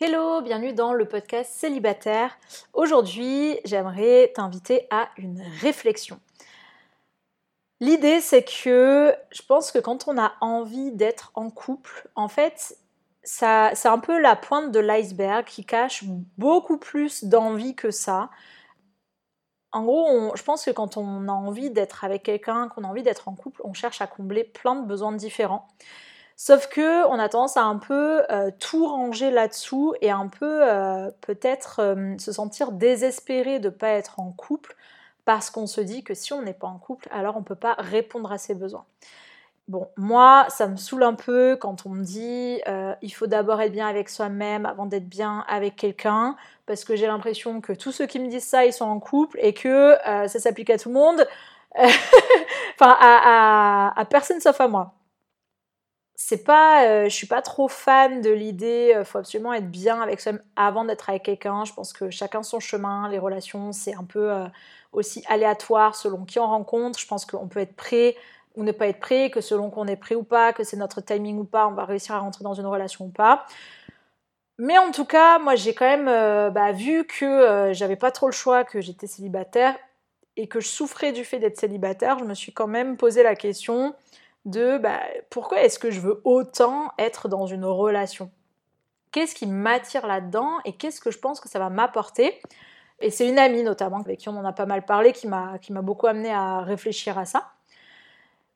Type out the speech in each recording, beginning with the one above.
Hello, bienvenue dans le podcast Célibataire. Aujourd'hui, j'aimerais t'inviter à une réflexion. L'idée, c'est que je pense que quand on a envie d'être en couple, en fait, ça, c'est un peu la pointe de l'iceberg qui cache beaucoup plus d'envie que ça. En gros, je pense que quand on a envie d'être avec quelqu'un, qu'on a envie d'être en couple, on cherche à combler plein de besoins différents. Sauf que on a tendance à un peu euh, tout ranger là-dessous et un peu euh, peut-être euh, se sentir désespéré de ne pas être en couple parce qu'on se dit que si on n'est pas en couple, alors on ne peut pas répondre à ses besoins. Bon, moi, ça me saoule un peu quand on me dit il faut d'abord être bien avec soi-même avant d'être bien avec quelqu'un, parce que j'ai l'impression que tous ceux qui me disent ça, ils sont en couple et que ça s'applique à tout le monde, enfin à personne sauf à moi c'est pas, euh, je suis pas trop fan de l'idée, il euh, faut absolument être bien avec soi avant d'être avec quelqu'un. Je pense que chacun son chemin, les relations, c'est un peu euh, aussi aléatoire selon qui on rencontre. Je pense qu'on peut être prêt ou ne pas être prêt, que selon qu'on est prêt ou pas, que c'est notre timing ou pas, on va réussir à rentrer dans une relation ou pas. Mais en tout cas, moi j'ai quand même bah, vu que j'avais pas trop le choix, que j'étais célibataire et que je souffrais du fait d'être célibataire, je me suis quand même posé la question de bah, pourquoi est-ce que je veux autant être dans une relation? Qu'est-ce qui m'attire là-dedans et qu'est-ce que je pense que ça va m'apporter? Et c'est une amie notamment avec qui on en a pas mal parlé qui m'a beaucoup amené à réfléchir à ça.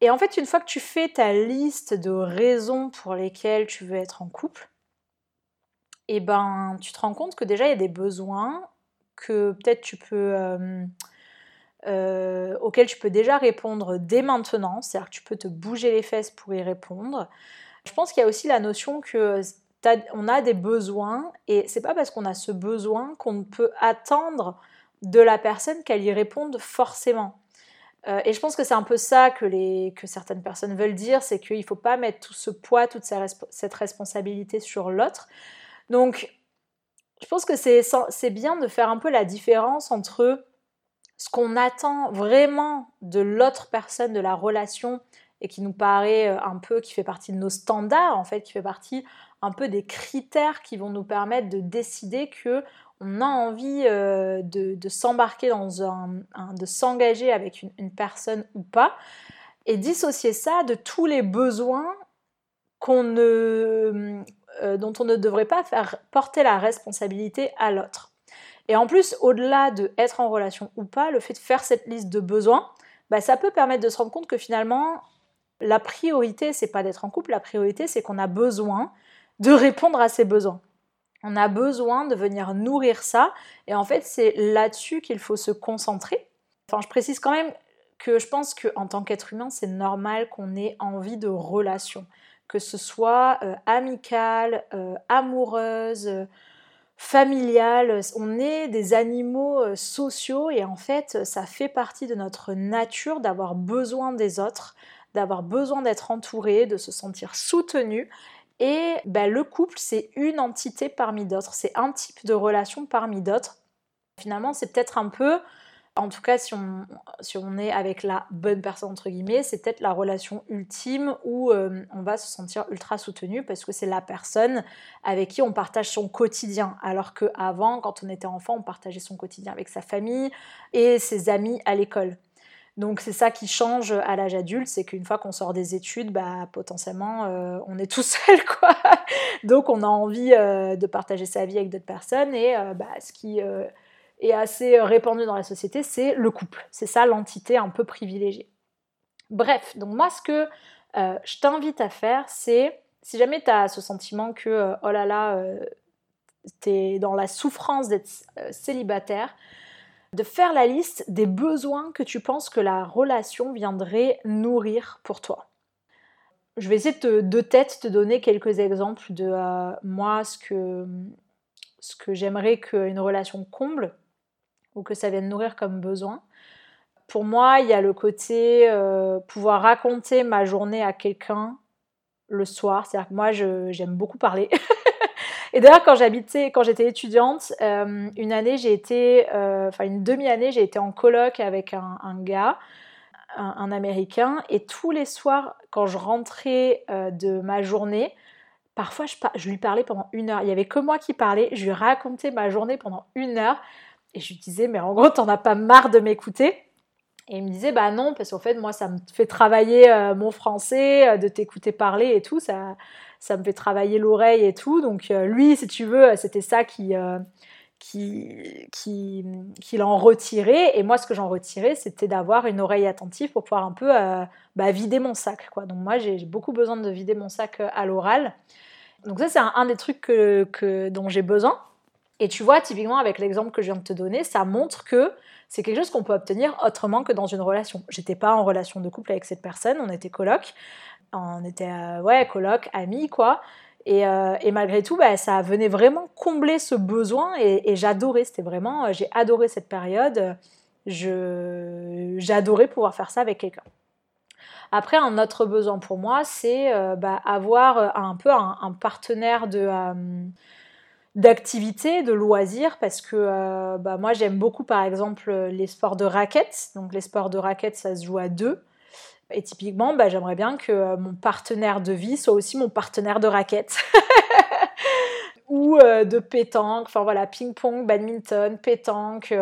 Et en fait, une fois que tu fais ta liste de raisons pour lesquelles tu veux être en couple, et eh ben, tu te rends compte que déjà il y a des besoins que peut-être tu peux euh, euh, auquel tu peux déjà répondre dès maintenant, c'est-à-dire que tu peux te bouger les fesses pour y répondre. Je pense qu'il y a aussi la notion que on a des besoins et c'est pas parce qu'on a ce besoin qu'on peut attendre de la personne qu'elle y réponde forcément. Euh, et je pense que c'est un peu ça que, les, que certaines personnes veulent dire, c'est qu'il ne faut pas mettre tout ce poids, toute cette responsabilité sur l'autre. Donc, je pense que c'est bien de faire un peu la différence entre ce qu'on attend vraiment de l'autre personne, de la relation, et qui nous paraît euh, un peu, qui fait partie de nos standards, en fait, qui fait partie un peu des critères qui vont nous permettre de décider que on a envie euh, de, s'embarquer dans un, de s'engager avec une, personne ou pas, et dissocier ça de tous les besoins qu'on ne, euh, dont on ne devrait pas faire porter la responsabilité à l'autre. Et en plus, au-delà de être en relation ou pas, le fait de faire cette liste de besoins, bah, ça peut permettre de se rendre compte que finalement, la priorité, c'est pas d'être en couple, la priorité, c'est qu'on a besoin de répondre à ces besoins. On a besoin de venir nourrir ça, et en fait, c'est là-dessus qu'il faut se concentrer. Enfin, je précise quand même que je pense qu'en tant qu'être humain, c'est normal qu'on ait envie de relation, que ce soit euh, amicale, euh, amoureuse, familiale, on est des animaux euh, sociaux et en fait ça fait partie de notre nature d'avoir besoin des autres, d'avoir besoin d'être entouré, de se sentir soutenu et ben, le couple c'est une entité parmi d'autres, c'est un type de relation parmi d'autres. Finalement c'est peut-être un peu en tout cas, si on, si on est avec la bonne personne, entre guillemets, c'est peut-être la relation ultime où euh, on va se sentir ultra soutenu parce que c'est la personne avec qui on partage son quotidien. Alors qu'avant, quand on était enfant, on partageait son quotidien avec sa famille et ses amis à l'école. Donc c'est ça qui change à l'âge adulte, c'est qu'une fois qu'on sort des études, bah, potentiellement euh, on est tout seul quoi. Donc on a envie euh, de partager sa vie avec d'autres personnes et bah, ce qui est assez euh, répandu dans la société, c'est le couple. C'est ça l'entité un peu privilégiée. Bref, donc moi ce que euh, je t'invite à faire, c'est si jamais tu as ce sentiment que, euh, oh là là, tu es dans la souffrance d'être célibataire, de faire la liste des besoins que tu penses que la relation viendrait nourrir pour toi. Je vais essayer de, de te donner quelques exemples de moi, ce que, ce que j'aimerais qu'une relation comble ou que ça vienne nourrir comme besoin. Pour moi, il y a le côté euh, pouvoir raconter ma journée à quelqu'un le soir. C'est-à-dire que moi, j'aime beaucoup parler. Et d'ailleurs, quand j'habitais, quand j'étais étudiante, euh, une année, j'ai été, euh, enfin une demi-année, j'ai été en colloque avec un, gars, un, Américain, et tous les soirs, quand je rentrais de ma journée, parfois je, lui parlais pendant une heure. Il y avait que moi qui parlais. Je lui racontais ma journée pendant une heure. Et je lui disais, mais en gros, t'en as pas marre de m'écouter? Et il me disait, bah non, parce qu'en fait, moi, ça me fait travailler euh, mon français, euh, de t'écouter parler et tout, ça, ça me fait travailler l'oreille et tout. Donc, euh, lui, si tu veux, c'était ça qui, qui, qui, qui l'en retirait. Et moi, ce que j'en retirais, c'était d'avoir une oreille attentive pour pouvoir un peu bah, vider mon sac. Quoi. Donc, moi, j'ai beaucoup besoin de vider mon sac à l'oral. Donc, ça, c'est un, des trucs que, dont j'ai besoin. Et tu vois, typiquement, avec l'exemple que je viens de te donner, ça montre que c'est quelque chose qu'on peut obtenir autrement que dans une relation. J'étais pas en relation de couple avec cette personne, on était coloc, on était euh, ouais coloc, amis quoi. Et, euh, malgré tout, bah, ça venait vraiment combler ce besoin et, j'adorais. C'était vraiment, euh, j'ai adoré cette période. J'adorais pouvoir faire ça avec quelqu'un. Après, un autre besoin pour moi, c'est bah, avoir un peu un partenaire de d'activités, de loisirs, parce que euh, bah, moi j'aime beaucoup par exemple les sports de raquettes. Donc les sports de raquettes, ça se joue à deux. Et typiquement, bah, j'aimerais bien que euh, mon partenaire de vie soit aussi mon partenaire de raquettes. Ou euh, de pétanque, enfin voilà, ping-pong, badminton, pétanque.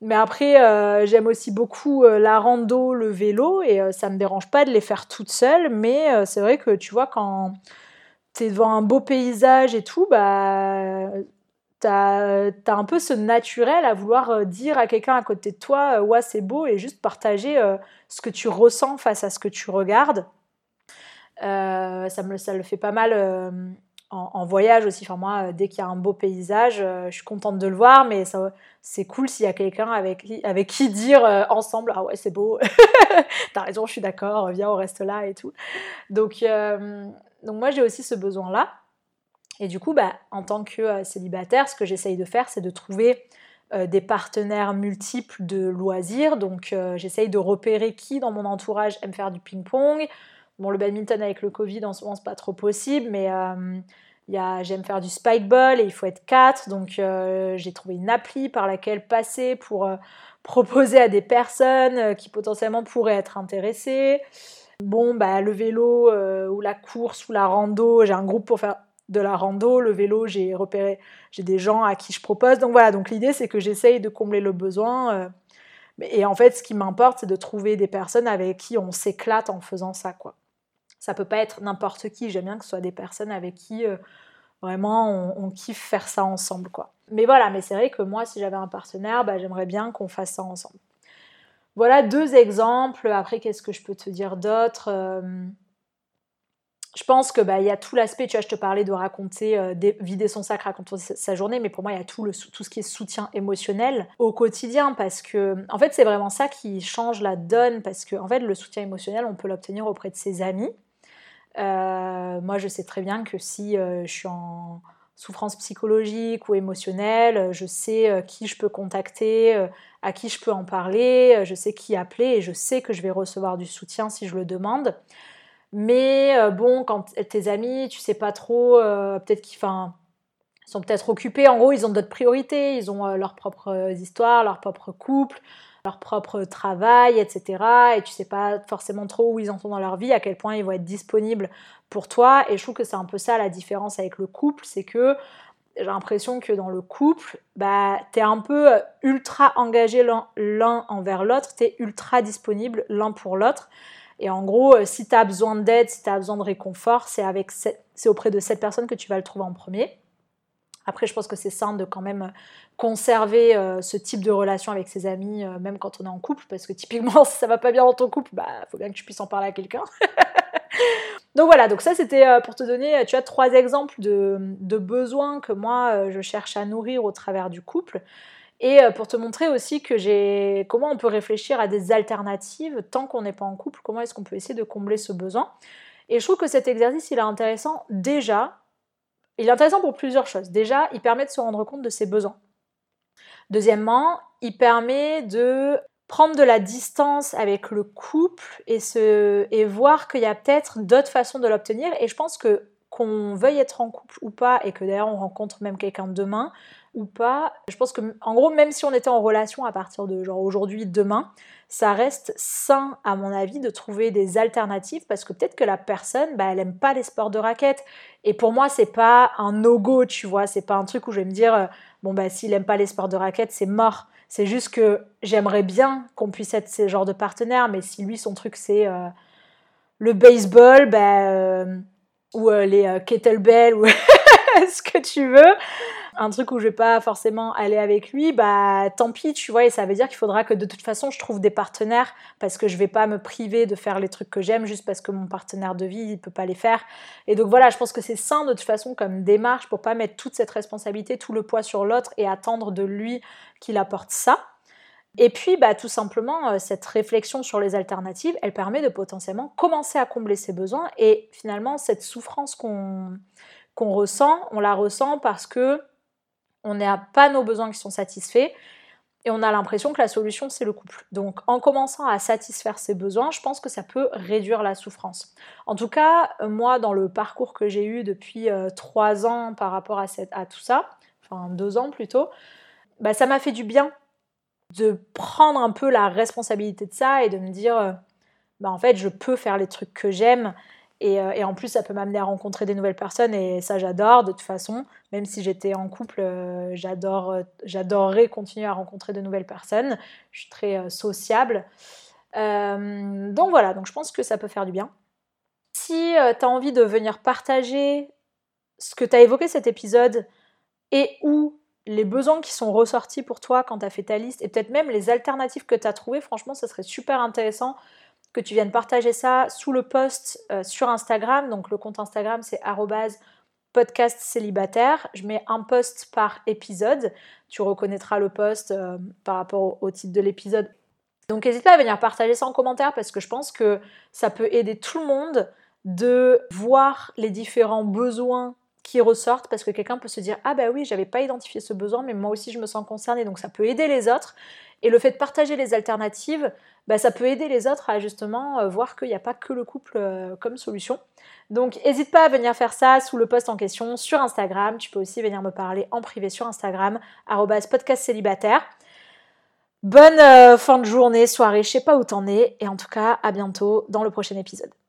mais après, j'aime aussi beaucoup la rando, le vélo, et ça me dérange pas de les faire toute seule. Mais c'est vrai que tu vois, quand t'es devant un beau paysage et tout, bah, t'as as un peu ce naturel à vouloir euh, dire à quelqu'un à côté de toi, euh, ouais, c'est beau, et juste partager euh, ce que tu ressens face à ce que tu regardes. ça, me, ça le fait pas mal en, voyage aussi. Enfin, moi, dès qu'il y a un beau paysage, je suis contente de le voir, mais c'est cool s'il y a quelqu'un avec, avec qui dire ensemble Ah ouais, c'est beau, t'as raison, je suis d'accord, viens, on reste là et tout. Donc, donc moi j'ai aussi ce besoin-là. Et du coup, bah, en tant que euh, célibataire, ce que j'essaye de faire, c'est de trouver euh, des partenaires multiples de loisirs. Donc euh, j'essaye de repérer qui dans mon entourage aime faire du ping-pong. Bon, le badminton avec le Covid en ce moment, c'est pas trop possible, mais j'aime faire du spikeball et il faut être quatre. Donc j'ai trouvé une appli par laquelle passer pour proposer à des personnes qui potentiellement pourraient être intéressées. Bon, bah, le vélo euh, ou la course ou la rando, j'ai un groupe pour faire de la rando. Le vélo, j'ai repéré, j'ai des gens à qui je propose. Donc voilà, donc l'idée, c'est que j'essaye de combler le besoin. Euh, et en fait, ce qui m'importe, c'est de trouver des personnes avec qui on s'éclate en faisant ça, quoi. Ça peut pas être n'importe qui. J'aime bien que ce soit des personnes avec qui euh, vraiment on, on, kiffe faire ça ensemble, quoi. Mais voilà, mais c'est vrai que moi, si j'avais un partenaire, bah, j'aimerais bien qu'on fasse ça ensemble. Voilà deux exemples. Après, qu'est-ce que je peux te dire d'autre euh, Je pense que bah, y a tout l'aspect, tu vois, je te parlais de raconter, euh, vider son sac, raconter sa journée, mais pour moi, il y a tout, le, tout ce qui est soutien émotionnel au quotidien, parce que, en fait, c'est vraiment ça qui change la donne, parce que, en fait, le soutien émotionnel, on peut l'obtenir auprès de ses amis. Euh, moi, je sais très bien que si je suis en souffrance psychologique ou émotionnelle, je sais qui je peux contacter, à qui je peux en parler, euh, je sais qui appeler et je sais que je vais recevoir du soutien si je le demande. Mais euh, bon, quand tes amis, tu sais pas trop, euh, peut-être qu'ils sont peut-être occupés. En gros, ils ont d'autres priorités. Ils ont leurs propres histoires, leur propre couple, leur propre travail, etc. Et tu sais pas forcément trop où ils en sont dans leur vie, à quel point ils vont être disponibles pour toi. Et je trouve que c'est un peu ça la différence avec le couple, c'est que j'ai l'impression que dans le couple, bah, tu es un peu euh, ultra engagé l'un envers l'autre, tu es ultra disponible l'un pour l'autre. Et en gros, euh, si tu as besoin d'aide, si tu as besoin de réconfort, c'est auprès de cette personne que tu vas le trouver en premier. Après, je pense que c'est sain de quand même conserver euh, ce type de relation avec ses amis, même quand on est en couple, parce que typiquement, si ça va pas bien dans ton couple, bah, faut bien que tu puisses en parler à quelqu'un. Donc voilà, donc ça c'était euh, pour te donner, euh, tu as trois exemples de, besoins que moi euh, je cherche à nourrir au travers du couple. Et pour te montrer aussi que j'ai comment on peut réfléchir à des alternatives tant qu'on n'est pas en couple, comment est-ce qu'on peut essayer de combler ce besoin. Et je trouve que cet exercice il est intéressant déjà. Il est intéressant pour plusieurs choses. Déjà, il permet de se rendre compte de ses besoins. Deuxièmement, il permet de prendre de la distance avec le couple et, se, et voir qu'il y a peut-être d'autres façons de l'obtenir. Et je pense que qu'on veuille être en couple ou pas, et que d'ailleurs on rencontre même quelqu'un demain ou pas, je pense que, en gros, même si on était en relation à partir de genre aujourd'hui, demain, ça reste sain, à mon avis, de trouver des alternatives parce que peut-être que la personne, bah, elle aime pas les sports de raquettes. Et pour moi, c'est pas un no-go, tu vois, c'est pas un truc où je vais me dire, euh, bon, bah, s'il aime pas les sports de raquettes, c'est mort. C'est juste que j'aimerais bien qu'on puisse être ces genres de partenaires, mais si lui, son truc, c'est euh, le baseball, bah, ou les kettlebells, ou ce que tu veux, un truc où je vais pas forcément aller avec lui, bah tant pis, tu vois, et ça veut dire qu'il faudra que de toute façon je trouve des partenaires parce que je vais pas me priver de faire les trucs que j'aime juste parce que mon partenaire de vie il peut pas les faire. Et donc voilà, je pense que c'est sain de toute façon comme démarche pour pas mettre toute cette responsabilité, tout le poids sur l'autre et attendre de lui qu'il apporte ça. Et puis, bah, tout simplement, euh, cette réflexion sur les alternatives, elle permet de potentiellement commencer à combler ses besoins. Et finalement, cette souffrance qu'on qu'on ressent, on la ressent parce que on n'a pas nos besoins qui sont satisfaits et on a l'impression que la solution c'est le couple. Donc en commençant à satisfaire ses besoins, je pense que ça peut réduire la souffrance. En tout cas, moi dans le parcours que j'ai eu depuis euh, trois ans par rapport à, tout ça, enfin deux ans plutôt, bah, ça m'a fait du bien de prendre un peu la responsabilité de ça et de me dire, euh, bah, en fait je peux faire les trucs que j'aime euh, et, en plus, ça peut m'amener à rencontrer des nouvelles personnes et ça, j'adore de toute façon. Même si j'étais en couple, euh, euh, j'adorerais continuer à rencontrer de nouvelles personnes. Je suis très sociable. donc voilà, donc je pense que ça peut faire du bien. Si tu as envie de venir partager ce que tu as évoqué cet épisode et ou les besoins qui sont ressortis pour toi quand tu as fait ta liste et peut-être même les alternatives que tu as trouvées, franchement, ça serait super intéressant que tu viennes partager ça sous le post euh, sur Instagram. Donc le compte Instagram c'est podcast célibataire. Je mets un post par épisode. Tu reconnaîtras le post euh, par rapport au, titre de l'épisode. Donc n'hésite pas à venir partager ça en commentaire parce que je pense que ça peut aider tout le monde de voir les différents besoins qui ressortent parce que quelqu'un peut se dire ah bah oui j'avais pas identifié ce besoin mais moi aussi je me sens concernée donc ça peut aider les autres et le fait de partager les alternatives bah, ça peut aider les autres à justement euh, voir qu'il n'y a pas que le couple euh, comme solution. Donc n'hésite pas à venir faire ça sous le post en question sur Instagram. Tu peux aussi venir me parler en privé sur Instagram, podcast célibataire. Bonne euh, fin de journée, soirée, je sais pas où t'en es, et en tout cas à bientôt dans le prochain épisode.